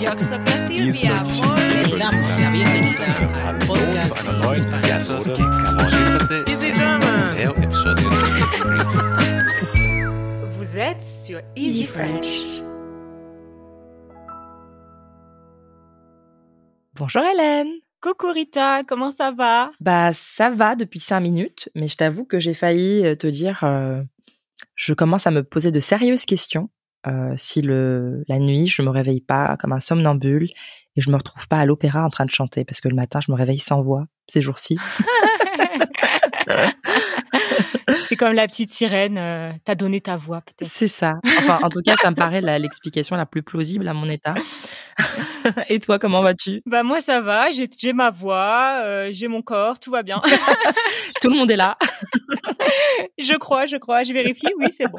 Vous êtes sur Easy French. Bonjour Hélène. Coucou Rita, comment ça va? Bah ça va depuis cinq minutes, mais je t'avoue que j'ai failli euh, te dire, euh, je commence à me poser de sérieuses questions euh, si le la nuit je me réveille pas comme un somnambule et je me retrouve pas à l'opéra en train de chanter parce que le matin je me réveille sans voix ces jours-ci. C'est comme la petite sirène, euh, t'as donné ta voix peut-être. C'est ça. Enfin en tout cas ça me paraît l'explication la plus plausible à mon état. et toi comment vas-tu? Bah moi ça va, j'ai j'ai ma voix, euh, j'ai mon corps, tout va bien. Tout le monde est là. je crois, je crois, je vérifie, oui c'est bon.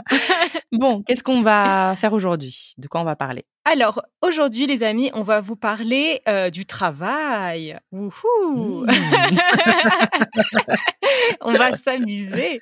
Bon qu'est-ce qu'on va faire aujourd'hui? De quoi on va parler? Alors aujourd'hui les amis, on va vous parler euh, du travail. Wouhou Mmh. on va s'amuser.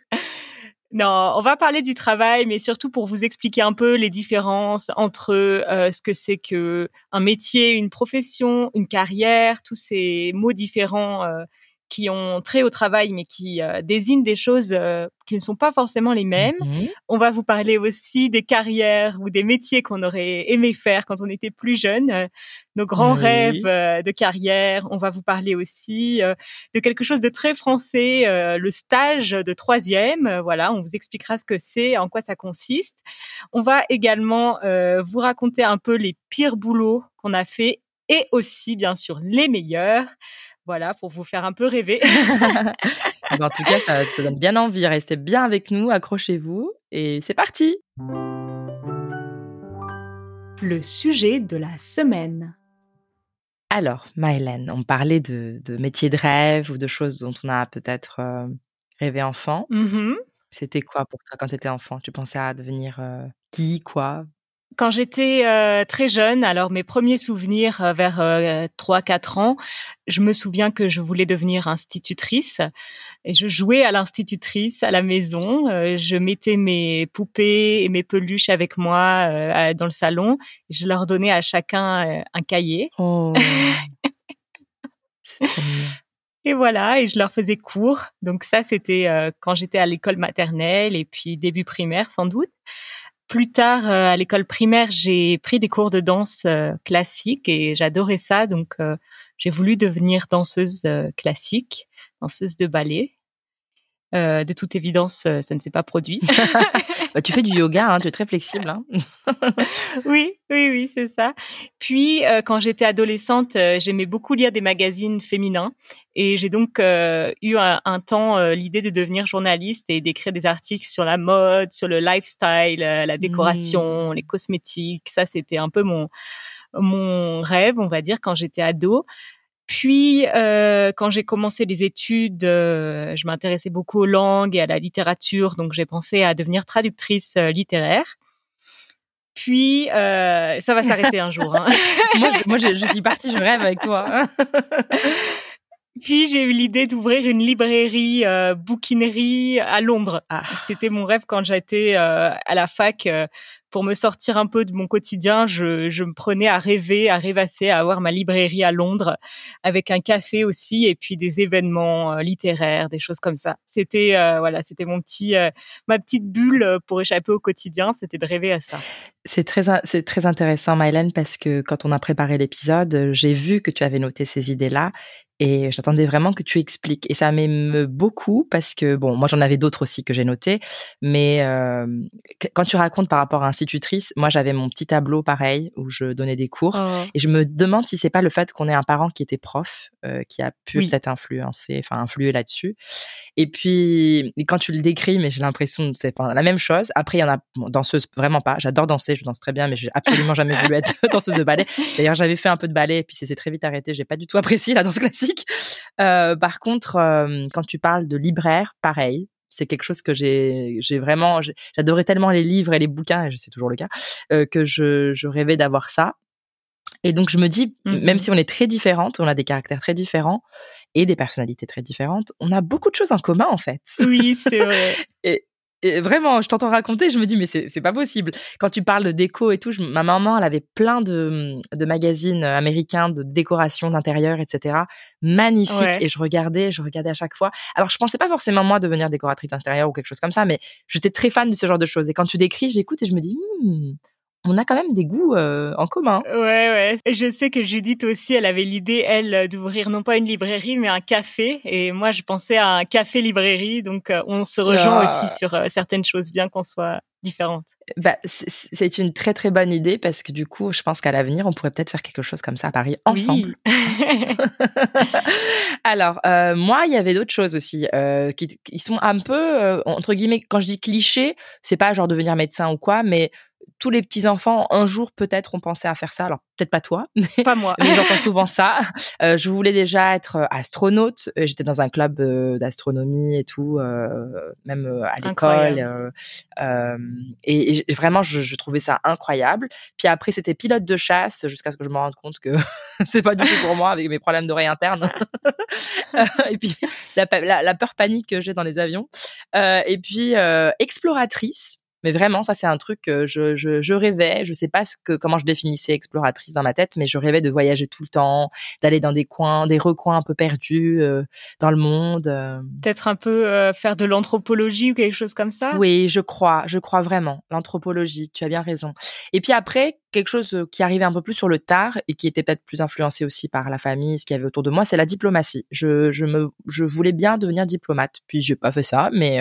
Non, on va parler du travail, mais surtout pour vous expliquer un peu les différences entre euh, ce que c'est que un métier, une profession, une carrière, tous ces mots différents euh, qui ont trait au travail, mais qui euh, désignent des choses euh, qui ne sont pas forcément les mêmes. Mhm. On va vous parler aussi des carrières ou des métiers qu'on aurait aimé faire quand on était plus jeune, euh, nos grands Oui. rêves euh, de carrière. On va vous parler aussi de quelque chose de très français, le stage de troisième. Voilà, on vous expliquera ce que c'est, en quoi ça consiste. On va également vous raconter un peu les pires boulots qu'on a fait et aussi, bien sûr, les meilleurs. Voilà, pour vous faire un peu rêver. Ben, en tout cas, ça, ça donne bien envie. Restez bien avec nous, accrochez-vous et c'est parti. Le sujet de la semaine. Alors, Maëlène, on parlait de, de métiers de rêve ou de choses dont on a peut-être euh, rêvé enfant. Mhm. C'était quoi pour toi quand tu étais enfant? Tu pensais à devenir euh, qui, quoi? Quand j'étais euh, très jeune, alors mes premiers souvenirs euh, vers 3-4 ans, je me souviens que je voulais devenir institutrice et je jouais à l'institutrice à la maison. Euh, je mettais mes poupées et mes peluches avec moi euh, dans le salon. Et je leur donnais à chacun euh, un cahier. Oh. Et voilà, et je leur faisais cours. Donc ça, c'était euh, quand j'étais à l'école maternelle et puis début primaire sans doute. Plus tard, euh, à l'école primaire, j'ai pris des cours de danse euh, classique et j'adorais ça. Donc euh, j'ai voulu devenir danseuse classique, danseuse de ballet. Euh, de toute évidence, euh, ça ne s'est pas produit. Bah, tu fais du yoga, hein, tu es très flexible. Hein oui, oui, oui, c'est ça. Puis, euh, quand j'étais adolescente, euh, j'aimais beaucoup lire des magazines féminins et j'ai donc eu un, un temps l'idée de devenir journaliste et d'écrire des articles sur la mode, sur le lifestyle, la décoration, les cosmétiques. Ça, c'était un peu mon mon rêve, on va dire, quand j'étais ado. Puis, euh, quand j'ai commencé les études, euh, je m'intéressais beaucoup aux langues et à la littérature, donc j'ai pensé à devenir traductrice euh, littéraire. Puis, euh, ça va s'arrêter un jour. hein. moi, je, moi je, je suis partie, je rêve avec toi. Puis, j'ai eu l'idée d'ouvrir une librairie, euh, bouquinerie à Londres. Ah. C'était mon rêve quand j'étais euh, à la fac. Pour me sortir un peu de mon quotidien, je, je me prenais à rêver, à rêvasser, à avoir ma librairie à Londres, avec un café aussi, et puis des événements euh, littéraires, des choses comme ça. C'était euh, voilà, c'était mon petit, euh, ma petite bulle euh, pour échapper au quotidien, c'était de rêver à ça. C'est très, c'est très intéressant, Maëlène, parce que quand on a préparé l'épisode, euh, j'ai vu que tu avais noté ces idées-là et j'attendais vraiment que tu expliques. Et ça m'émeut beaucoup parce que, bon, moi j'en avais d'autres aussi que j'ai notés, mais euh, qu- quand tu racontes par rapport à institutrice, moi j'avais mon petit tableau pareil où je donnais des cours. Et je me demande si c'est pas le fait qu'on ait un parent qui était prof euh, qui a pu Oui. peut-être influencer, enfin influer là-dessus. Et puis quand tu le décris, mais j'ai l'impression que c'est la même chose. Après il y en a bon, danseuse vraiment pas. J'adore danser, je danse très bien, mais j'ai absolument jamais voulu être danseuse de ballet. D'ailleurs j'avais fait un peu de ballet, et puis c'est très vite arrêté. J'ai pas du tout apprécié la danse classique. Euh, par contre, euh, quand tu parles de libraire, pareil. C'est quelque chose que j'ai, j'ai vraiment, j'adorais tellement les livres et les bouquins, et c'est toujours le cas, euh, que je, je rêvais d'avoir ça. Et donc, je me dis, Mhm. même si on est très différentes, on a des caractères très différents et des personnalités très différentes, on a beaucoup de choses en commun, en fait. Oui, c'est vrai. Et, Et vraiment, je t'entends raconter, je me dis, mais c'est pas possible. Quand tu parles de déco et tout, ma maman, elle avait plein de, de magazines américains de décoration d'intérieur, etc. Magnifiques. Et je regardais, je regardais à chaque fois. Alors, je pensais pas forcément, moi, devenir décoratrice d'intérieur ou quelque chose comme ça, mais j'étais très fan de ce genre de choses. Et quand tu décris, j'écoute et je me dis, hmm, on a quand même des goûts euh, en commun. Ouais, ouais. Et je sais que Judith aussi, elle avait l'idée, elle, d'ouvrir non pas une librairie, mais un café. Et moi, je pensais à un café-librairie. Donc, euh, on se rejoint ah. aussi sur euh, certaines choses, bien qu'on soit différentes. Bah, c'est une très, très bonne idée parce que du coup, je pense qu'à l'avenir, on pourrait peut-être faire quelque chose comme ça à Paris ensemble. Alors, moi, il y avait d'autres choses aussi qui, qui, sont un peu, entre guillemets, quand je dis cliché, c'est pas genre devenir médecin ou quoi, mais tous les petits enfants un jour peut-être ont pensé à faire ça. Alors peut-être pas toi, mais, pas moi. mais j'entends souvent ça. Euh, je voulais déjà être euh, astronaute. Euh, j'étais dans un club d'astronomie et tout, même à l'école. et, vraiment, je, trouvais ça incroyable. Puis après, c'était pilote de chasse jusqu'à ce que je me rende compte que c'est pas du tout pour moi avec mes problèmes d'oreille interne. et puis la, la peur panique que j'ai dans les avions. et puis exploratrice mais vraiment, ça c'est un truc que je, je, je, rêvais. Je sais pas ce que comment je définissais exploratrice dans ma tête, mais je rêvais de voyager tout le temps, d'aller dans des coins, des recoins un peu perdus euh, dans le monde. Euh. Peut-être un peu euh, faire de l'anthropologie ou quelque chose comme ça? Oui, je crois, je crois vraiment l'anthropologie. Tu as bien raison. Et puis après, quelque chose qui arrivait un peu plus sur le tard et qui était peut-être plus influencé aussi par la famille, ce qu'il y avait autour de moi, c'est la diplomatie. Je, je me, je voulais bien devenir diplomate. Puis j'ai pas fait ça, mais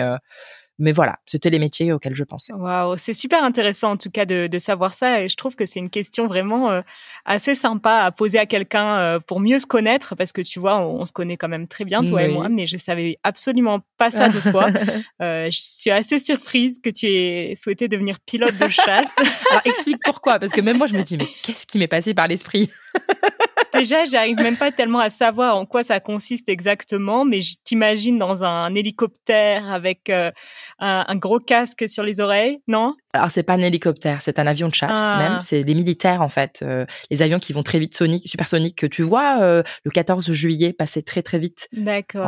mais voilà, c'était les métiers auxquels je pensais. Waouh, c'est super intéressant en tout cas de, de, savoir ça et je trouve que c'est une question vraiment euh, assez sympa à poser à quelqu'un euh, pour mieux se connaître parce que tu vois, on, se connaît quand même très bien toi et moi, mais je savais absolument pas ça de toi. euh, je suis assez surprise que tu aies souhaité devenir pilote de chasse. Alors explique pourquoi, parce que même moi je me dis mais qu'est-ce qui m'est passé par l'esprit? Déjà, j'arrive même pas tellement à savoir en quoi ça consiste exactement, mais je t'imagine dans un hélicoptère avec euh, un, gros casque sur les oreilles, non? Alors c'est pas un hélicoptère, c'est un avion de chasse ah. même. C'est les militaires en fait, euh, les avions qui vont très vite, soniques, supersoniques que tu vois euh, le 14 juillet passer très très vite. D'accord.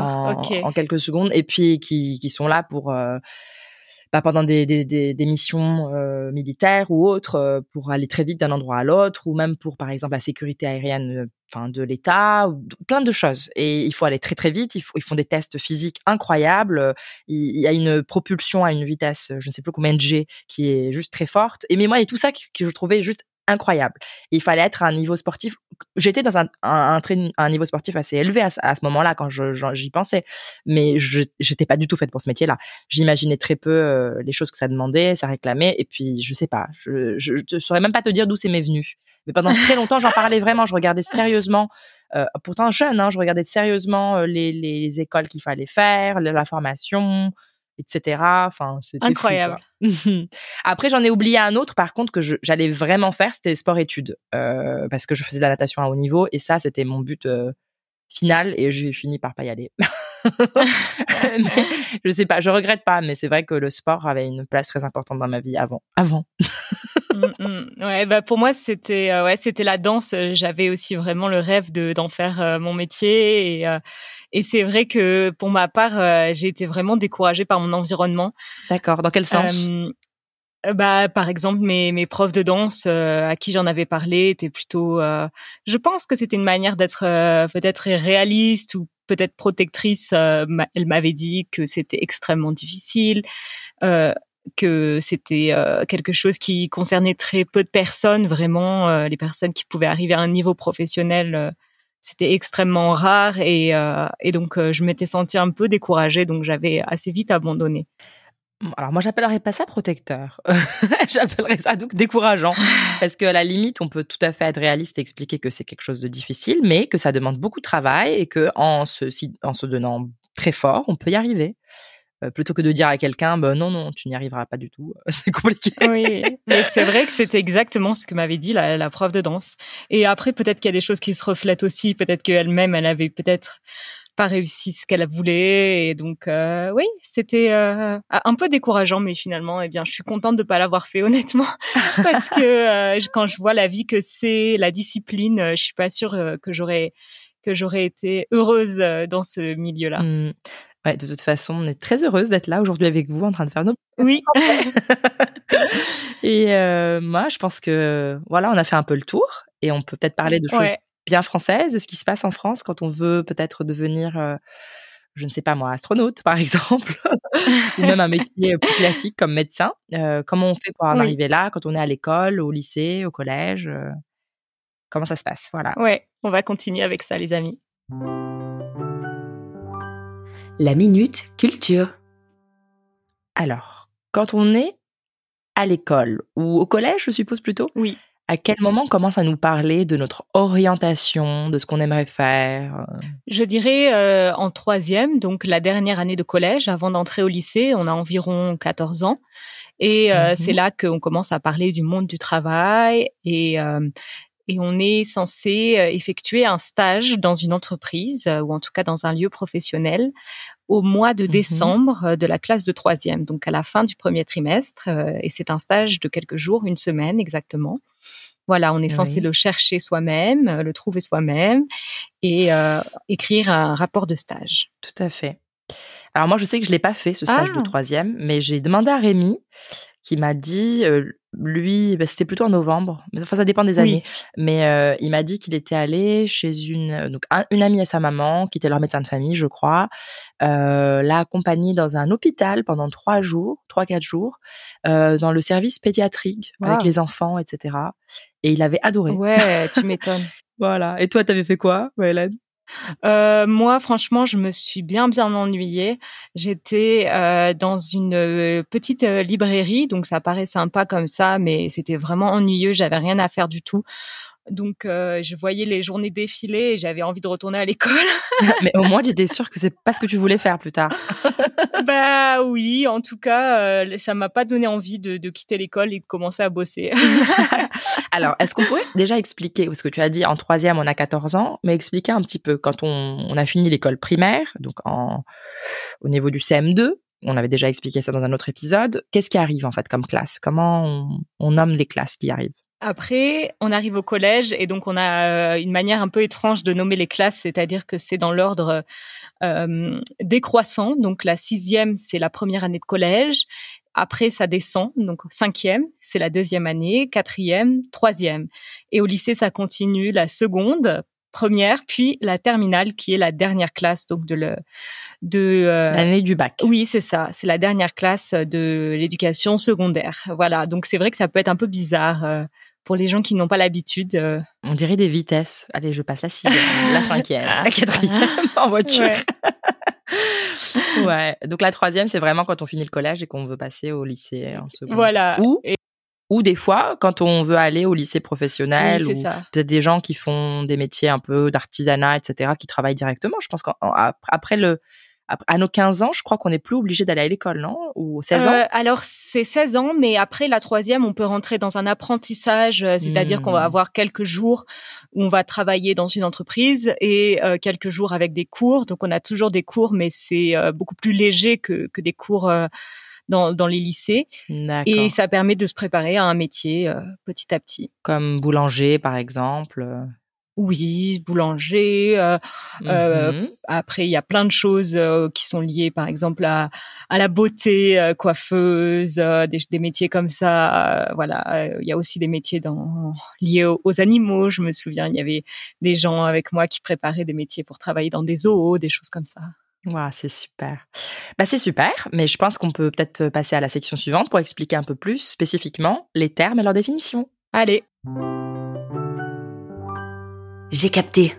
En, quelques secondes, et puis qui, qui sont là pour bah, pendant des, des, des, des missions euh, militaires ou autres euh, pour aller très vite d'un endroit à l'autre ou même pour par exemple la sécurité aérienne euh, enfin de l'État plein de choses. Et il faut aller très très vite. Ils, ils font des tests physiques incroyables. Il, y a une propulsion à une vitesse je ne sais plus combien de G qui est juste très forte. Et mais moi a tout ça que, que je trouvais juste incroyable. Il fallait être à un niveau sportif. J'étais dans un, un, un, niveau sportif assez élevé à, ce moment-là quand j'y pensais, mais j'étais pas du tout faite pour ce métier-là. J'imaginais très peu euh, les choses que ça demandait, ça réclamait, et puis je sais pas, je je, je saurais même pas te dire d'où c'est m'est venu. Mais pendant très longtemps, j'en parlais vraiment, je regardais sérieusement. Euh, pourtant jeune, hein, je regardais sérieusement euh, les, les, écoles qu'il fallait faire, la formation, etc. Enfin, c'était incroyable. Après, j'en ai oublié un autre, par contre, que j'allais vraiment faire, c'était sport-études, euh, parce que je faisais de la natation à haut niveau, et ça, c'était mon but euh, final, et j'ai fini par pas y aller. mais, je sais pas, je regrette pas, mais c'est vrai que le sport avait une place très importante dans ma vie avant. Avant. Mm, mm. Ouais, bah pour moi c'était euh, ouais c'était la danse. J'avais aussi vraiment le rêve de d'en faire euh, mon métier et euh, et c'est vrai que pour ma part j'ai été vraiment découragée par mon environnement. D'accord. Dans quel sens? Bah, par exemple, mes, mes profs de danse à qui j'en avais parlé étaient plutôt. je pense que c'était une manière d'être peut-être réaliste ou peut-être protectrice. elle m'avait dit que c'était extrêmement difficile que c'était euh, quelque chose qui concernait très peu de personnes, vraiment euh, les personnes qui pouvaient arriver à un niveau professionnel, euh, c'était extrêmement rare et, et donc je m'étais sentie un peu découragée, donc j'avais assez vite abandonné. Alors moi j'appellerais pas ça protecteur, j'appellerais ça donc décourageant parce qu'à la limite on peut tout à fait être réaliste et expliquer que c'est quelque chose de difficile, mais que ça demande beaucoup de travail et que en se en se donnant très fort on peut y arriver. Euh, plutôt que de dire à quelqu'un bah, non non tu n'y arriveras pas du tout c'est compliqué. Oui mais c'est vrai que c'était exactement ce que m'avait dit la, la prof de danse. Et après peut-être qu'il y a des choses qui se reflètent aussi peut-être qu'elle-même elle avait peut-être pas réussi ce qu'elle voulait. Et donc euh, oui c'était euh, un peu décourageant mais finalement eh bien je suis contente de pas l'avoir fait honnêtement. Parce que quand je vois la vie que c'est la discipline je suis pas sûre que j'aurais que j'aurais été heureuse dans ce milieu-là. Mmh. Ouais, de toute façon, on est très heureuse d'être là aujourd'hui avec vous en train de faire nos. Oui. et euh, moi, je pense que voilà, on a fait un peu le tour et on peut peut-être parler de choses Ouais. bien françaises, de ce qui se passe en France quand on veut peut-être devenir, euh, je ne sais pas moi, astronaute par exemple, ou même un métier plus classique comme médecin. Euh, comment on fait pour en Oui. arriver là quand on est à l'école, au lycée, au collège Comment ça se passe? Voilà. Ouais, on va continuer avec ça, les amis. La minute culture. Alors, quand on est à l'école ou au collège, je suppose plutôt, Oui. à quel moment on commence à nous parler de notre orientation, de ce qu'on aimerait faire euh, Je dirais euh, en troisième, donc la dernière année de collège, avant d'entrer au lycée, on a environ 14 ans. Et euh, Mhm. c'est là qu'on commence à parler du monde du travail et, euh, et on est censé effectuer un stage dans une entreprise ou en tout cas dans un lieu professionnel au mois de Mhm. décembre euh, de la classe de troisième, donc à la fin du premier trimestre. euh, et c'est un stage de quelques jours, une semaine exactement. Voilà, on est censé Oui. le chercher soi-même, euh, le trouver soi-même et euh, écrire un rapport de stage. Tout à fait. Alors moi, je sais que je l'ai pas fait ce stage Ah. de troisième, mais j'ai demandé à Rémi qui m'a dit, euh, lui, bah, c'était plutôt en novembre, mais enfin ça dépend des Oui. années, mais euh, il m'a dit qu'il était allé chez une donc un- une amie à sa maman qui était leur médecin de famille, je crois, euh, l'a accompagnée dans un hôpital pendant trois jours, trois quatre jours, euh, dans le service pédiatrique avec les enfants, etc. Et il avait adoré. Ouais, tu m'étonnes. Voilà. Et toi, t'avais fait quoi, Hélène? Euh, moi, franchement, je me suis bien bien ennuyée. J'étais euh, dans une euh, petite euh, librairie, donc ça paraît sympa comme ça, mais c'était vraiment ennuyeux. J'avais rien à faire du tout. Donc, euh, je voyais les journées défiler et j'avais envie de retourner à l'école. Mais au moins, j'étais sûre que c'est pas ce que tu voulais faire plus tard. bah oui, en tout cas, euh, ça m'a pas donné envie de, de quitter l'école et de commencer à bosser. Alors, est-ce qu'on pourrait déjà expliquer, parce que tu as dit en troisième, on a 14 ans, mais expliquer un petit peu, quand on, on a fini l'école primaire, donc en, au niveau du CM2, on avait déjà expliqué ça dans un autre épisode, qu'est-ce qui arrive en fait comme classe? Comment on, on nomme les classes qui arrivent? Après, on arrive au collège et donc on a euh, une manière un peu étrange de nommer les classes, c'est-à-dire que c'est dans l'ordre euh, décroissant. Donc la sixième, c'est la première année de collège. Après, ça descend. Donc cinquième, c'est la deuxième année. Quatrième, troisième. Et au lycée, ça continue la seconde, première, puis la terminale, qui est la dernière classe donc de le de euh, L'année du bac. oui, c'est ça. C'est la dernière classe de l'éducation secondaire. Voilà. Donc c'est vrai que ça peut être un peu bizarre euh, pour les gens qui n'ont pas l'habitude. euh. On dirait des vitesses. Allez, je passe la sixième, la cinquième, la quatrième en voiture. Ouais. Ouais. Donc la troisième, c'est vraiment quand on finit le collège et qu'on veut passer au lycée en seconde. Voilà. Ou, Et- ou des fois, quand on veut aller au lycée Oui, professionnel, c'est ou peut-être des gens qui font des métiers un peu d'artisanat, etc., qui travaillent directement. Je pense qu'après le, à nos 15 ans, je crois qu'on n'est plus obligé d'aller à l'école, non? Ou 16 ans? Euh, alors c'est 16 ans, mais après la troisième, on peut rentrer dans un apprentissage, euh, c'est-à-dire qu'on va Hmm. avoir quelques jours où on va travailler dans une entreprise et euh, quelques jours avec des cours. Donc on a toujours des cours, mais c'est euh, beaucoup plus léger que, que des cours dans, dans les lycées. Et ça permet de se préparer à un métier petit à petit. Comme boulanger, par exemple. Oui, boulanger. euh, Euh, Mhm. après, il y a plein de choses euh, qui sont liées, par exemple, à, à la beauté, coiffeuse, des, des métiers comme ça. voilà, il y a aussi des métiers dans, liés aux, aux animaux. Je me souviens, il y avait des gens avec moi qui préparaient des métiers pour travailler dans des zoos, des choses comme ça. Ouah, c'est super. Bah, c'est super, mais je pense qu'on peut peut-être passer à la section suivante pour expliquer un peu plus spécifiquement les termes et leur définition. Allez, J'ai capté.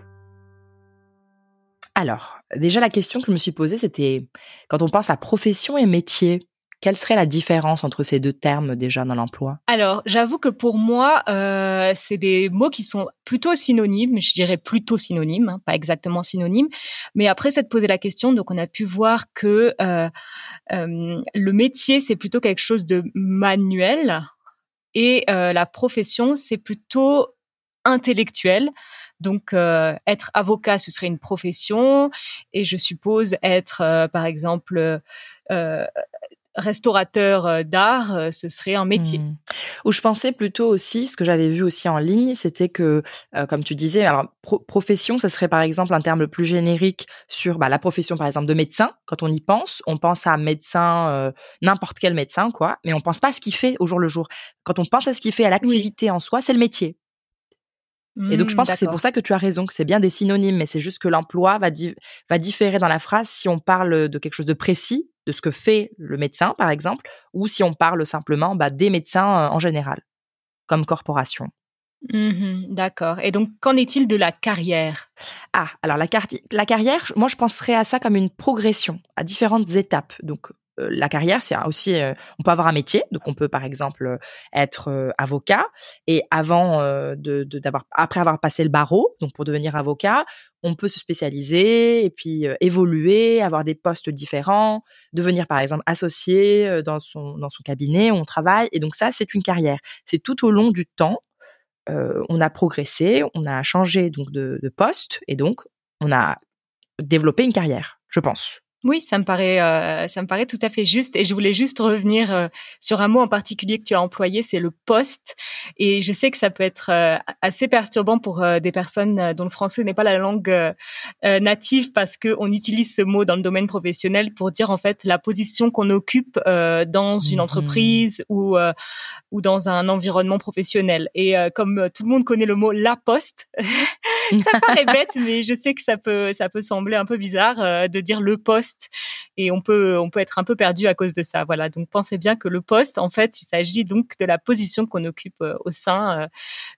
Alors, déjà la question que je me suis posée, c'était quand on pense à profession et métier, quelle serait la différence entre ces deux termes déjà dans l'emploi? Alors, j'avoue que pour moi, euh, c'est des mots qui sont plutôt synonymes. Je dirais plutôt synonymes, hein, pas exactement synonymes. Mais après, c'est de poser la question. Donc, on a pu voir que euh, euh, le métier, c'est plutôt quelque chose de manuel, et euh, la profession, c'est plutôt intellectuel. Donc, euh, être avocat, ce serait une profession, et je suppose être, euh, par exemple, euh, restaurateur d'art, ce serait un métier. Hmm. Ou je pensais plutôt aussi, ce que j'avais vu aussi en ligne, c'était que, euh, comme tu disais, alors profession, ce serait par exemple un terme plus générique sur bah, la profession, par exemple, de médecin. Quand on y pense, on pense à médecin, n'importe quel médecin, quoi, mais on pense pas à ce qu'il fait au jour le jour. Quand on pense à ce qu'il fait, à l'activité en soi, c'est le métier. Et donc, je Hmm, pense que c'est pour ça que tu as raison, que c'est bien des synonymes, mais c'est juste que l'emploi va, di- va différer dans la phrase si on parle de quelque chose de précis, de ce que fait le médecin, par exemple, ou si on parle simplement bah, des médecins euh, en général, comme corporation. Mhm, D'accord. Et donc, qu'en est-il de la carrière? Ah, alors la, la carrière, moi je penserais à ça comme une progression, à différentes étapes. Donc la carrière, c'est aussi, euh, on peut avoir un métier, donc on peut par exemple euh, être euh, avocat et avant euh, de, d'avoir, après avoir passé le barreau, donc pour devenir avocat, on peut se spécialiser et puis euh, évoluer, avoir des postes différents, devenir par exemple associé euh, dans son dans son cabinet où on travaille. Et donc ça, c'est une carrière. C'est tout au long du temps euh, on a progressé, on a changé donc de poste et donc on a développé une carrière, je pense. Oui, ça me paraît, euh, ça me paraît tout à fait juste. Et je voulais juste revenir euh, sur un mot en particulier que tu as employé, c'est le poste. Et je sais que ça peut être euh, assez perturbant pour euh, des personnes euh, dont le français n'est pas la langue euh, native, parce que on utilise ce mot dans le domaine professionnel pour dire en fait la position qu'on occupe euh, dans une Mhm. entreprise ou euh, ou dans un environnement professionnel. Et euh, comme tout le monde connaît le mot la poste, ça paraît bête, mais je sais que ça peut, ça peut sembler un peu bizarre euh, de dire le poste, et on peut, on peut être un peu perdu à cause de ça. Voilà. Donc pensez bien que le poste, en fait, il s'agit donc de la position qu'on occupe euh, au sein euh,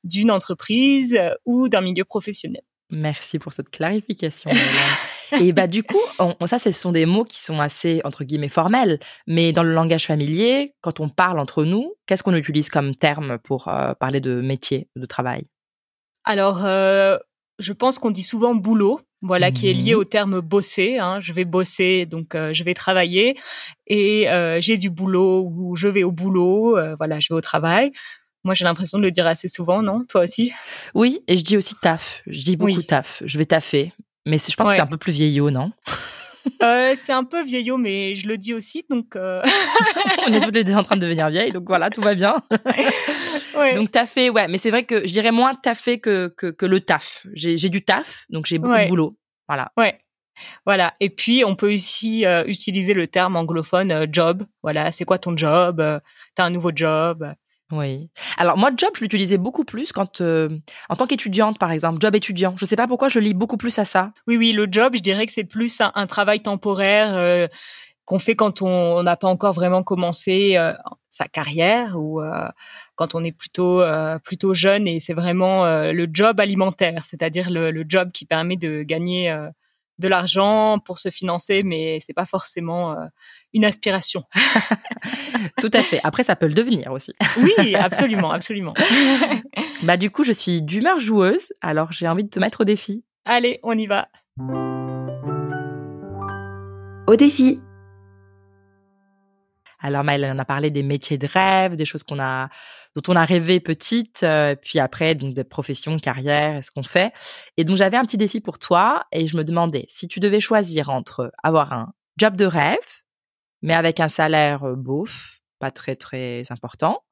d'une entreprise ou d'un milieu professionnel. Merci pour cette clarification. Et bah du coup, on, on- ça, ce sont des mots qui sont assez entre guillemets formels, mais dans le langage familier, quand on parle entre nous, qu'est-ce qu'on utilise comme terme pour euh, parler de métier, de travail? Alors, euh, je pense qu'on dit souvent boulot, voilà, qui est lié Mhm. au terme bosser. Hein. Je vais bosser, donc euh, je vais travailler, et euh, j'ai du boulot ou je vais au boulot, euh, voilà, je vais au travail. Moi, j'ai l'impression de le dire assez souvent, non? Toi aussi? Oui, et je dis aussi taf. Je dis beaucoup Oui. taf. Je vais taffer. Mais je pense que c'est un peu plus vieillot, non? Euh, c'est un peu vieillot, mais je le dis aussi, donc euh, On est toutes les deux en train de devenir vieilles, donc voilà, tout va bien. ouais. Donc taffer, ouais, mais c'est vrai que je dirais moins taffer que, que, que le taf. J'ai j'ai du taf, donc j'ai beaucoup Ouais. de boulot. Voilà. ouais. Voilà. Et puis, on peut aussi euh, utiliser le terme anglophone euh, job. Voilà, c'est quoi ton job? Euh, T'as un nouveau job? Oui. Alors moi, job, je l'utilisais beaucoup plus quand, euh, en tant qu'étudiante, par exemple, job étudiant. Je sais pas pourquoi je lis beaucoup plus à ça. Oui, oui, le job, je dirais que c'est plus un, travail temporaire euh, qu'on fait quand on n'a pas encore vraiment commencé euh, sa carrière ou quand on est plutôt plutôt jeune et c'est vraiment le job alimentaire, c'est-à-dire le, job qui permet de gagner de l'argent pour se financer, mais c'est pas forcément euh, une aspiration. Tout à fait. Après, ça peut le devenir aussi. Oui, absolument, absolument. Bah du coup, je suis d'humeur joueuse, alors j'ai envie de te mettre au défi. Allez, on y va. Au défi. Alors Maëlle, on a parlé des métiers de rêve, des choses qu'on a, dont on a rêvé petite, euh, puis après donc des professions, carrières, ce qu'on fait. Et donc j'avais un petit défi pour toi et je me demandais si tu devais choisir entre avoir un job de rêve, mais avec un salaire euh, beauf, pas très très important,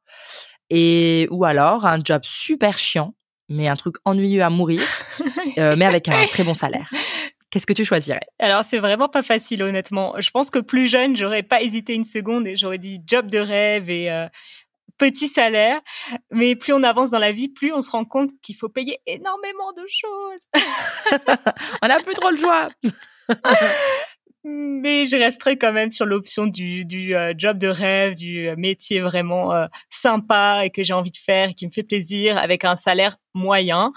et ou alors un job super chiant, mais un truc ennuyeux à mourir, euh, mais avec un très bon salaire. Qu'est-ce que tu choisirais? Alors c'est vraiment pas facile honnêtement. Je pense que plus jeune, j'aurais pas hésité une seconde et j'aurais dit job de rêve et euh, petit salaire. Mais plus on avance dans la vie, plus on se rend compte qu'il faut payer énormément de choses. On n'a plus trop le choix. Mais je resterai quand même sur l'option du, du euh, job de rêve, du euh, métier vraiment euh, sympa et que j'ai envie de faire et qui me fait plaisir avec un salaire moyen,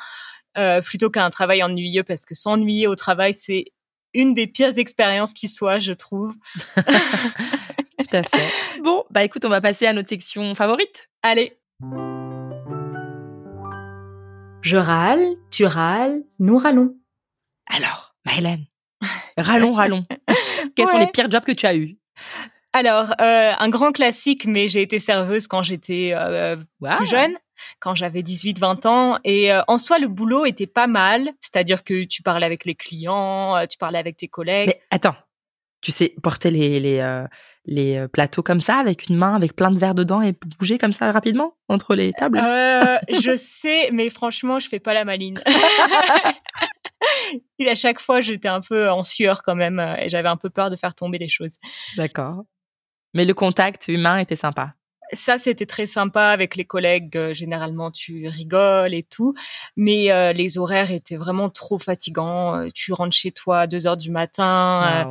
euh, plutôt qu'un travail ennuyeux parce que s'ennuyer au travail, c'est une des pires expériences qui soit, je trouve. Tout à fait. Bon, bah écoute, on va passer à notre section favorite. Allez. Je râle, tu râles, nous râlons. Alors, Maëlène, rallons, rallons. Quels sont les pires jobs que tu as eus? Alors, euh, un grand classique, mais j'ai été serveuse quand j'étais euh, plus jeune, quand j'avais 18-20 ans. Et euh, en soi, le boulot était pas mal. C'est-à-dire que tu parlais avec les clients, tu parlais avec tes collègues. Mais attends, Tu sais porter les les les plateaux comme ça avec une main avec plein de verres dedans et bouger comme ça rapidement entre les tables? Je sais, mais franchement, je fais pas la maline. et à chaque fois, j'étais un peu en sueur quand même et j'avais un peu peur de faire tomber les choses. D'accord. Mais le contact humain était sympa. Ça, c'était très sympa avec les collègues. euh, généralement, tu rigoles et tout, mais euh, les horaires étaient vraiment trop fatigants. Euh, Tu rentres chez toi à 2 heures du matin.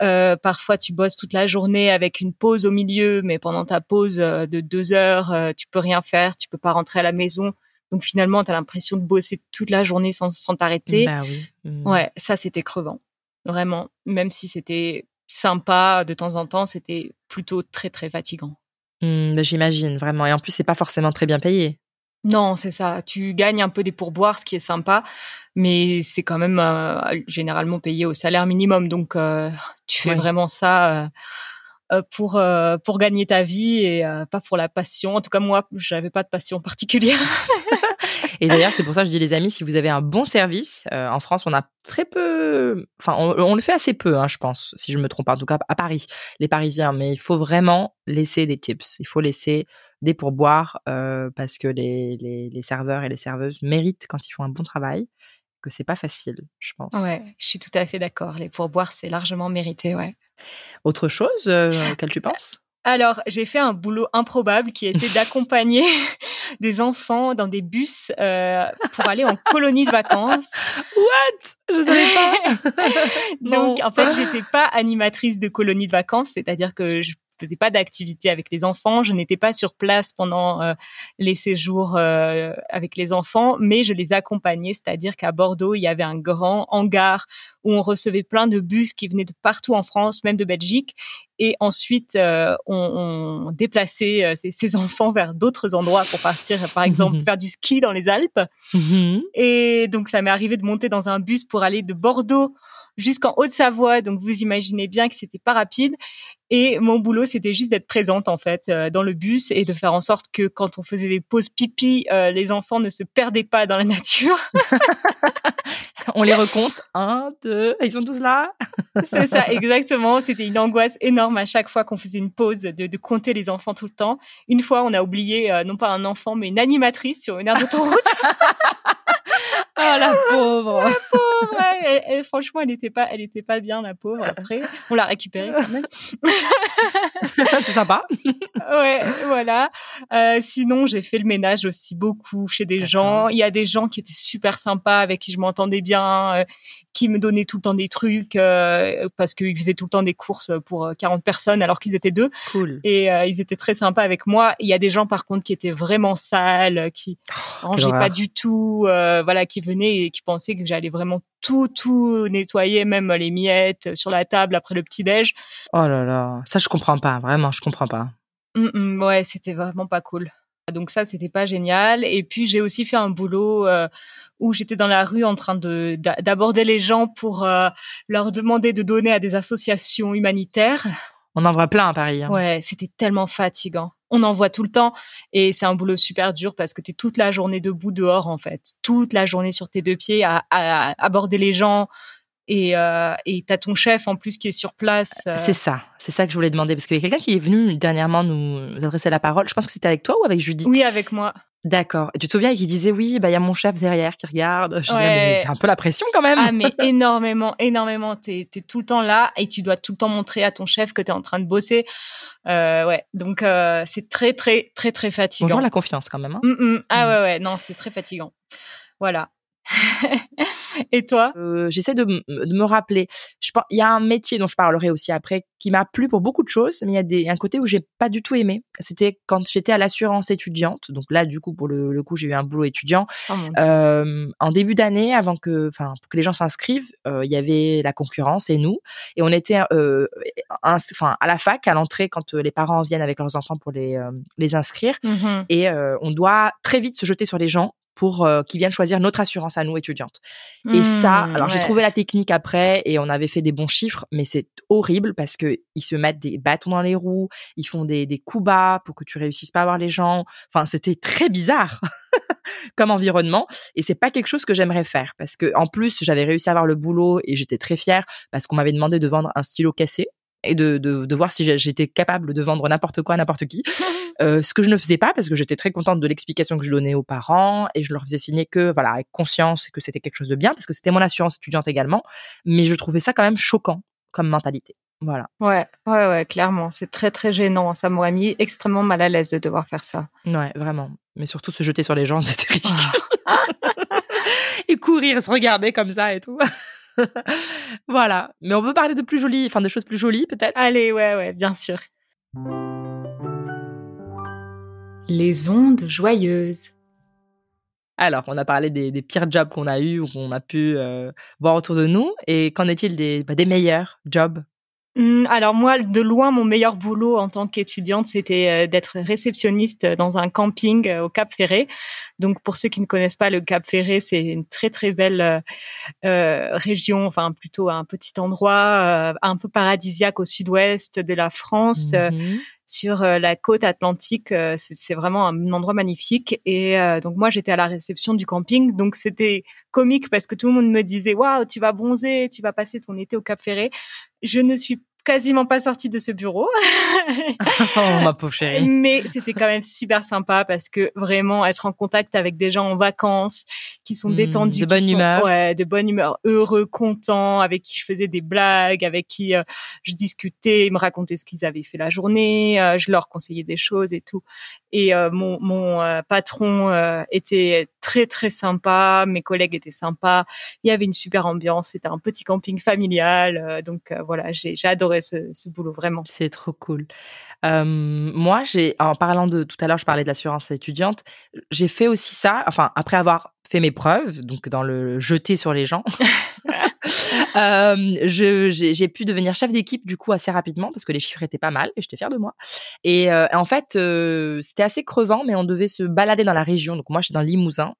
Wow. Parfois, tu bosses toute la journée avec une pause au milieu, mais pendant ta pause de deux heures, tu peux rien faire, tu peux pas rentrer à la maison. Donc finalement, tu as l'impression de bosser toute la journée sans, sans t'arrêter. Bah oui. Mm. Ouais, ça, c'était crevant. Vraiment. Même si c'était sympa de temps en temps, c'était plutôt très, très fatigant. Mm, bah, J'imagine vraiment. Et en plus, c'est pas forcément très bien payé. Non, c'est ça. Tu gagnes un peu des pourboires, ce qui est sympa, mais c'est quand même euh, généralement payé au salaire minimum. Donc, euh, tu fais Ouais. vraiment ça euh, pour pour gagner ta vie et pas pour la passion. En tout cas, moi, j'avais pas de passion particulière. Et d'ailleurs, c'est pour ça que je dis les amis, si vous avez un bon service, euh, en France, on a très peu, enfin, on, on le fait assez peu, hein, je pense, si je me trompe pas, en tout cas à Paris, les Parisiens. Mais il faut vraiment laisser des tips. Il faut laisser des pourboires euh, parce que les, les, les serveurs et les serveuses méritent quand ils font un bon travail, que c'est pas facile, je pense. ouais, je suis tout à fait d'accord. Les pourboires, c'est largement mérité, ouais. Autre chose euh, auquel tu penses? Alors, j'ai fait un boulot improbable qui était d'accompagner des enfants dans des bus euh, pour aller en colonie de vacances. What? Je savais pas. Donc, en fait, j'étais pas animatrice de colonie de vacances, c'est-à-dire que je faisais pas d'activité avec les enfants, je n'étais pas sur place pendant euh, les séjours euh, avec les enfants, mais je les accompagnais, c'est-à-dire qu'à Bordeaux, il y avait un grand hangar où on recevait plein de bus qui venaient de partout en France, même de Belgique, et ensuite euh, on, on déplaçait ces, ces enfants vers d'autres endroits pour partir, par exemple, faire du ski dans les Alpes. Mhm. Et donc, ça m'est arrivé de monter dans un bus pour aller de Bordeaux jusqu'en Haute-Savoie. Donc, vous imaginez bien que c'était pas rapide. Et mon boulot, c'était juste d'être présente, en fait, euh, dans le bus et de faire en sorte que quand on faisait des pauses pipi, euh, les enfants ne se perdaient pas dans la nature. On les recompte. Un, deux, ils sont tous là. C'est ça, exactement. C'était une angoisse énorme à chaque fois qu'on faisait une pause de, de compter les enfants tout le temps. Une fois, on a oublié, euh, non pas un enfant, mais une animatrice sur une aire d'autoroute. Oh la pauvre. Ouais, elle- elle- franchement, elle n'était pas, elle était pas bien, la pauvre. Après, on l'a récupérée quand même. c'est sympa. ouais, voilà. Euh, sinon, j'ai fait le ménage aussi beaucoup chez des gens. Il y a des gens qui étaient super sympas, avec qui je m'entendais bien, euh, qui me donnaient tout le temps des trucs euh, parce qu'ils faisaient tout le temps des courses pour euh, 40 personnes alors qu'ils étaient deux. Cool. Et euh, ils étaient très sympas avec moi. Il y a des gens par contre qui étaient vraiment sales, qui rangeaient horreur. pas du tout, euh, voilà, qui venaient et qui pensaient que j'allais vraiment tout tout nettoyer, même les miettes sur la table après le petit déj. Oh là là, ça je comprends pas, vraiment, je comprends pas. Mm, mm, ouais, c'était vraiment pas cool. Donc ça, c'était pas génial. Et puis j'ai aussi fait un boulot euh, où j'étais dans la rue en train de d'a- d'aborder les gens pour euh, leur demander de donner à des associations humanitaires. On en voit plein à Paris. hein. Ouais, c'était tellement fatigant. On en voit tout le temps et c'est un boulot super dur parce que tu es toute la journée debout dehors en fait, toute la journée sur tes deux pieds à, à aborder les gens et euh, et t'as ton chef en plus qui est sur place. euh, C'est ça, c'est ça que je voulais demander parce qu'il y a quelqu'un qui est venu dernièrement nous adresser la parole. Je pense que c'était avec toi ou avec Judith? oui avec moi. D'accord. Tu te souviens qui disait oui, bah il y a mon chef derrière qui regarde. Je Ouais. c'est un peu la pression quand même. Ah mais énormément, énormément. T'es es tout le temps là et tu dois tout le temps montrer à ton chef que t'es en train de bosser. Euh, ouais, donc euh, c'est très très très très fatigant. Bonjour la confiance quand même. hein. Mm, mm. Ah Mm. ouais ouais, non c'est très fatigant. Voilà. et toi? Euh, J'essaie de, me rappeler. Il y a un métier dont je parlerai aussi après qui m'a plu pour beaucoup de choses, mais il y a des, un côté où j'ai pas du tout aimé. C'était quand j'étais à l'assurance étudiante. Donc là, du coup, pour le, le coup, j'ai eu un boulot étudiant. Oh. Euh, en début d'année, avant que, enfin, pour que les gens s'inscrivent, euh, il y avait la concurrence et nous, et on était, enfin, à la fac, à l'entrée, quand les parents viennent avec leurs enfants pour les les inscrire, Mhm. et on doit très vite se jeter sur les gens pour euh, qu'ils viennent choisir notre assurance à nous étudiantes. et ça, Mmh, alors j'ai trouvé la technique après et on avait fait des bons chiffres, mais c'est horrible parce que ils se mettent des bâtons dans les roues, ils font des, des coups bas pour que tu réussisses pas à voir les gens. Enfin, c'était très bizarre comme environnement et c'est pas quelque chose que j'aimerais faire parce que en plus j'avais réussi à avoir le boulot et j'étais très fière parce qu'on m'avait demandé de vendre un stylo cassé et de, de, de voir si j'étais capable de vendre n'importe quoi à n'importe qui. Euh, ce que je ne faisais pas parce que j'étais très contente de l'explication que je donnais aux parents et je leur faisais signer que voilà avec conscience que c'était quelque chose de bien parce que c'était mon assurance étudiante également. Mais je trouvais ça quand même choquant comme mentalité. Voilà. Ouais, ouais, ouais, clairement. C'est très, très gênant. Ça m'aurait mis extrêmement mal à l'aise de devoir faire ça. Ouais, vraiment. Mais surtout se jeter sur les gens, c'était ridicule. et courir, se regarder comme ça et tout. voilà. Mais on peut parler de plus jolies, enfin de choses plus jolies peut-être? Allez, ouais, ouais, bien sûr. Les ondes joyeuses. Alors, on a parlé des, pires jobs qu'on a eu ou qu'on a pu euh, voir autour de nous. Et qu'en est-il des, bah, meilleurs jobs? Alors moi, de loin, mon meilleur boulot en tant qu'étudiante, c'était euh, d'être réceptionniste dans un camping euh, au Cap Ferré. Donc pour ceux qui ne connaissent pas le Cap Ferré, c'est une très très belle euh, euh, région, enfin plutôt un petit endroit euh, un peu paradisiaque au sud-ouest de la France. euh, Mhm. sur euh, la côte atlantique. euh, c'est vraiment un endroit magnifique. Et euh, donc moi, j'étais à la réception du camping. Donc c'était comique parce que tout le monde me disait waouh, tu vas bronzer, tu vas passer ton été au Cap Ferré. Je ne suis quasiment pas sortie de ce bureau. Oh, ma pauvre chérie. Mais c'était quand même super sympa parce que vraiment être en contact avec des gens en vacances qui sont Mm, détendus, de bonne sont- humeur. ouais, de bonne humeur, heureux, contents, avec qui je faisais des blagues, avec qui euh, je discutais, ils me racontaient ce qu'ils avaient fait la journée, euh, je leur conseillais des choses et tout. Et euh, mon, mon patron était très très sympa, mes collègues étaient sympas, il y avait une super ambiance, c'était un petit camping familial, donc voilà, j'ai j'ai ce, ce boulot vraiment. C'est trop cool. Euh, moi, j'ai, en parlant de tout à l'heure, je parlais de l'assurance étudiante. J'ai fait aussi ça. Enfin, après avoir fait mes preuves, donc dans le jeter sur les gens, euh, j'ai, pu devenir chef d'équipe du coup assez rapidement parce que les chiffres étaient pas mal et j'étais fière de moi. Et euh, en fait, euh, c'était assez crevant, mais on devait se balader dans la région. Donc moi, je suis dans le Limousin.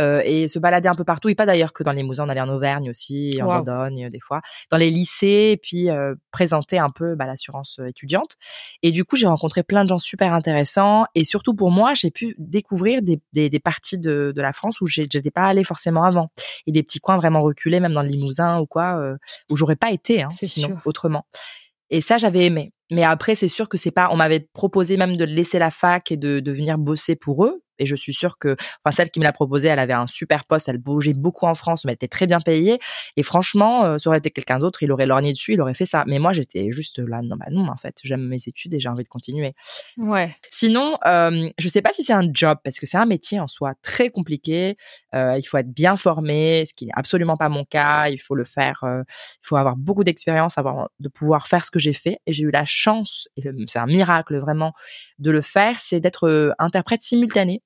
Euh, et se balader un peu partout et pas d'ailleurs que dans les Limousin on allait en Auvergne aussi en Wow. Dordogne des fois dans les lycées et puis euh, présenter un peu bah, l'assurance euh, étudiante. Et du coup j'ai rencontré plein de gens super intéressants et surtout pour moi j'ai pu découvrir des, des, des parties de, de la France où j'étais pas allée forcément avant. Et des petits coins vraiment reculés même dans le Limousin ou quoi euh, où j'aurais pas été hein, sinon sûr. autrement. Et ça j'avais aimé. Mais après c'est sûr que c'est pas on m'avait proposé même de laisser la fac et de, de venir bosser pour eux et je suis sûre que enfin celle qui me l'a proposé elle avait un super poste elle bougeait beaucoup en France mais elle était très bien payée et franchement euh, ça aurait été quelqu'un d'autre il aurait lorgné dessus il aurait fait ça mais moi j'étais juste là non bah non en fait j'aime mes études et j'ai envie de continuer Ouais. Sinon, euh, je sais pas si c'est un job parce que c'est un métier en soi très compliqué. Euh, il faut être bien formé, ce qui n'est absolument pas mon cas. Il faut le faire. euh, il faut avoir beaucoup d'expérience, avoir de pouvoir faire ce que j'ai fait. Et j'ai eu la chance, et c'est un miracle vraiment, de le faire. C'est d'être interprète simultané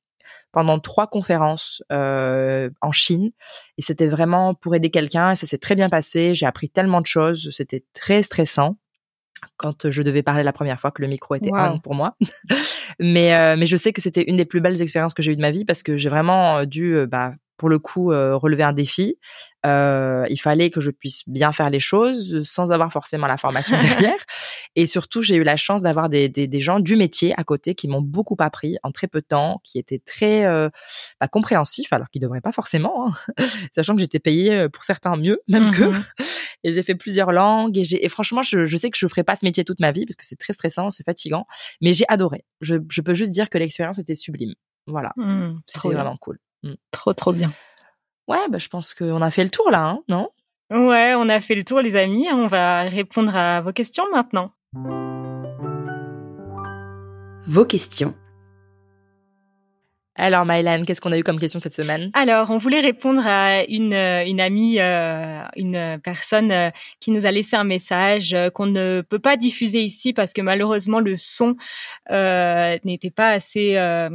pendant trois conférences euh, en Chine et c'était vraiment pour aider quelqu'un et ça s'est très bien passé. J'ai appris tellement de choses. C'était très stressant quand je devais parler la première fois que le micro était Wow. on pour moi. mais euh, mais je sais que c'était une des plus belles expériences que j'ai eues de ma vie parce que j'ai vraiment euh, dû bah pour le coup euh, relever un défi. Euh, il fallait que je puisse bien faire les choses sans avoir forcément la formation derrière. Et surtout, j'ai eu la chance d'avoir des, des, des gens du métier à côté qui m'ont beaucoup appris en très peu de temps, qui étaient très euh, bah, compréhensifs, alors qu'ils devraient pas forcément, hein. sachant que j'étais payée euh, pour certains mieux, même que. Mhm. Et j'ai fait plusieurs langues et, et franchement, je, je sais que je ferai pas ce métier toute ma vie parce que c'est très stressant, c'est fatigant, mais j'ai adoré. Je, je peux juste dire que l'expérience était sublime. Voilà, Mmh, c'était vraiment cool. Trop, trop bien. Ouais, bah, je pense qu'on a fait le tour là, hein, non? Ouais, on a fait le tour, les amis. On va répondre à vos questions maintenant. Vos questions. Alors, Mylan, qu'est-ce qu'on a eu comme question cette semaine? Alors, on voulait répondre à une, euh, une amie, euh, une personne euh, qui nous a laissé un message euh, qu'on ne peut pas diffuser ici parce que malheureusement le son euh, n'était pas assez euh,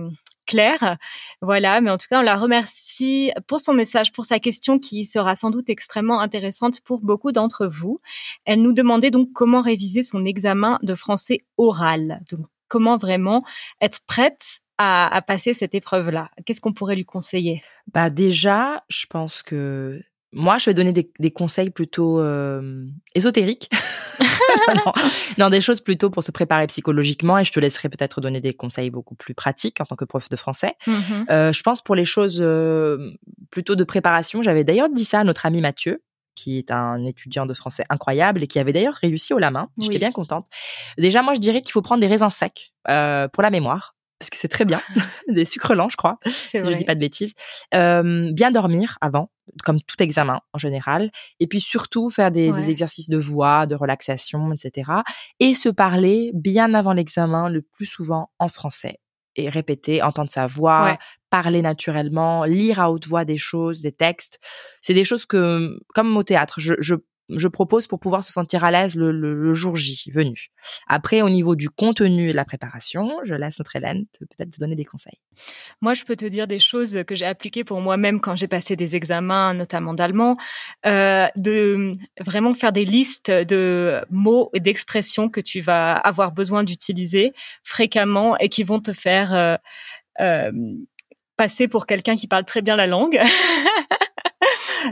clair. Voilà, mais en tout cas, on la remercie pour son message, pour sa question qui sera sans doute extrêmement intéressante pour beaucoup d'entre vous. Elle nous demandait donc comment réviser son examen de français oral. Donc, comment vraiment être prête à, à passer cette épreuve-là? Qu'est-ce qu'on pourrait lui conseiller? Bah déjà, je pense que moi, je vais donner des, des conseils plutôt euh, ésotériques. non, non, des choses plutôt pour se préparer psychologiquement et je te laisserai peut-être donner des conseils beaucoup plus pratiques en tant que prof de français. Mhm. Euh, je pense pour les choses euh, plutôt de préparation, j'avais d'ailleurs dit ça à notre ami Mathieu qui est un étudiant de français incroyable et qui avait d'ailleurs réussi au la main. J'étais Oui. bien contente. Déjà, moi, je dirais qu'il faut prendre des raisins secs euh, pour la mémoire. Parce que c'est très bien. des sucres lents, je crois si je vrai. dis pas de bêtises. Euh, bien dormir avant, comme tout examen en général. Et puis surtout faire des, Ouais. des exercices de voix, de relaxation, etc. Et se parler bien avant l'examen, le plus souvent en français. Et répéter, entendre sa voix, Ouais. parler naturellement, lire à haute voix des choses, des textes. C'est des choses que, comme au théâtre, je, je, je propose pour pouvoir se sentir à l'aise le, jour J venu. Après, au niveau du contenu et de la préparation, je laisse notre Hélène peut-être te donner des conseils. Moi, je peux te dire des choses que j'ai appliquées pour moi-même quand j'ai passé des examens, notamment d'allemand, euh, de vraiment faire des listes de mots et d'expressions que tu vas avoir besoin d'utiliser fréquemment et qui vont te faire euh, euh, passer pour quelqu'un qui parle très bien la langue.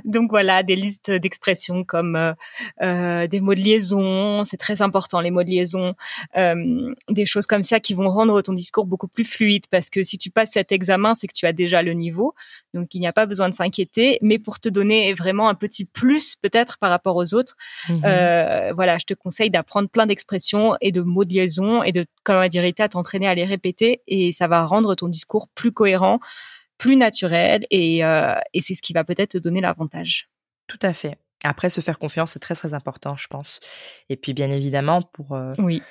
Donc voilà, des listes d'expressions comme euh, euh, des mots de liaison, c'est très important les mots de liaison, euh, des choses comme ça qui vont rendre ton discours beaucoup plus fluide parce que si tu passes cet examen, c'est que tu as déjà le niveau, donc il n'y a pas besoin de s'inquiéter, mais pour te donner vraiment un petit plus peut-être par rapport aux autres, Mhm. euh, voilà, je te conseille d'apprendre plein d'expressions et de mots de liaison et de, comme a dit Rita, t'entraîner à les répéter et ça va rendre ton discours plus cohérent, plus naturel et, euh, et c'est ce qui va peut-être te donner l'avantage. Tout à fait. Après, se faire confiance, c'est très très important, je pense. Et puis, bien évidemment, pour euh, Oui.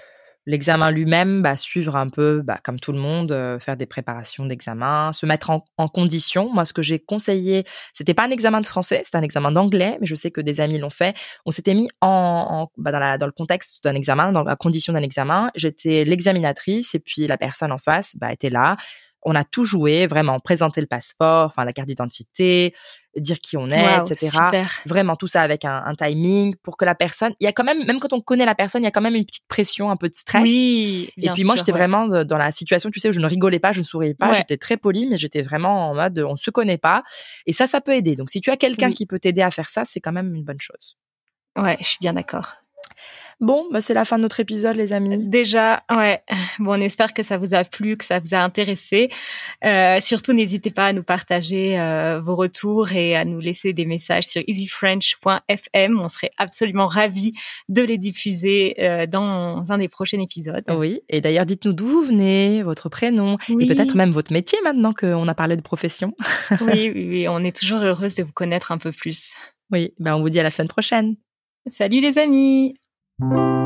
l'examen lui-même, bah, suivre un peu, bah, comme tout le monde, euh, faire des préparations d'examen, se mettre en, en condition. Moi, ce que j'ai conseillé, c'était pas un examen de français, c'était un examen d'anglais, mais je sais que des amis l'ont fait. On s'était mis en, en- bah, dans, la, dans le contexte d'un examen, dans la condition d'un examen. J'étais l'examinatrice et puis la personne en face était là. On a tout joué, vraiment, présenter le passeport, enfin la carte d'identité, dire qui on est, etc Super. vraiment tout ça avec un, un timing pour que la personne il y a quand même même quand on connaît la personne il y a quand même une petite pression un peu de stress Oui. et puis moi j'étais ouais. vraiment dans la situation tu sais où je ne rigolais pas je ne souriais pas Ouais. j'étais très polie mais j'étais vraiment en mode on se connaît pas et ça ça peut aider donc si tu as quelqu'un Oui. qui peut t'aider à faire ça c'est quand même une bonne chose Ouais, je suis bien d'accord. Bon bah c'est la fin de notre épisode les amis Déjà, ouais. Bon, on espère que ça vous a plu, que ça vous a intéressé. Euh, surtout, n'hésitez pas à nous partager euh, vos retours et à nous laisser des messages sur easyfrench.fm. On serait absolument ravis de les diffuser euh, dans un des prochains épisodes. oui et d'ailleurs dites-nous d'où vous venez votre prénom Oui. et peut-être même votre métier maintenant qu'on a parlé de profession oui, oui, oui, on est toujours heureuse de vous connaître un peu plus. oui bah on vous dit à la semaine prochaine Salut les amis thank you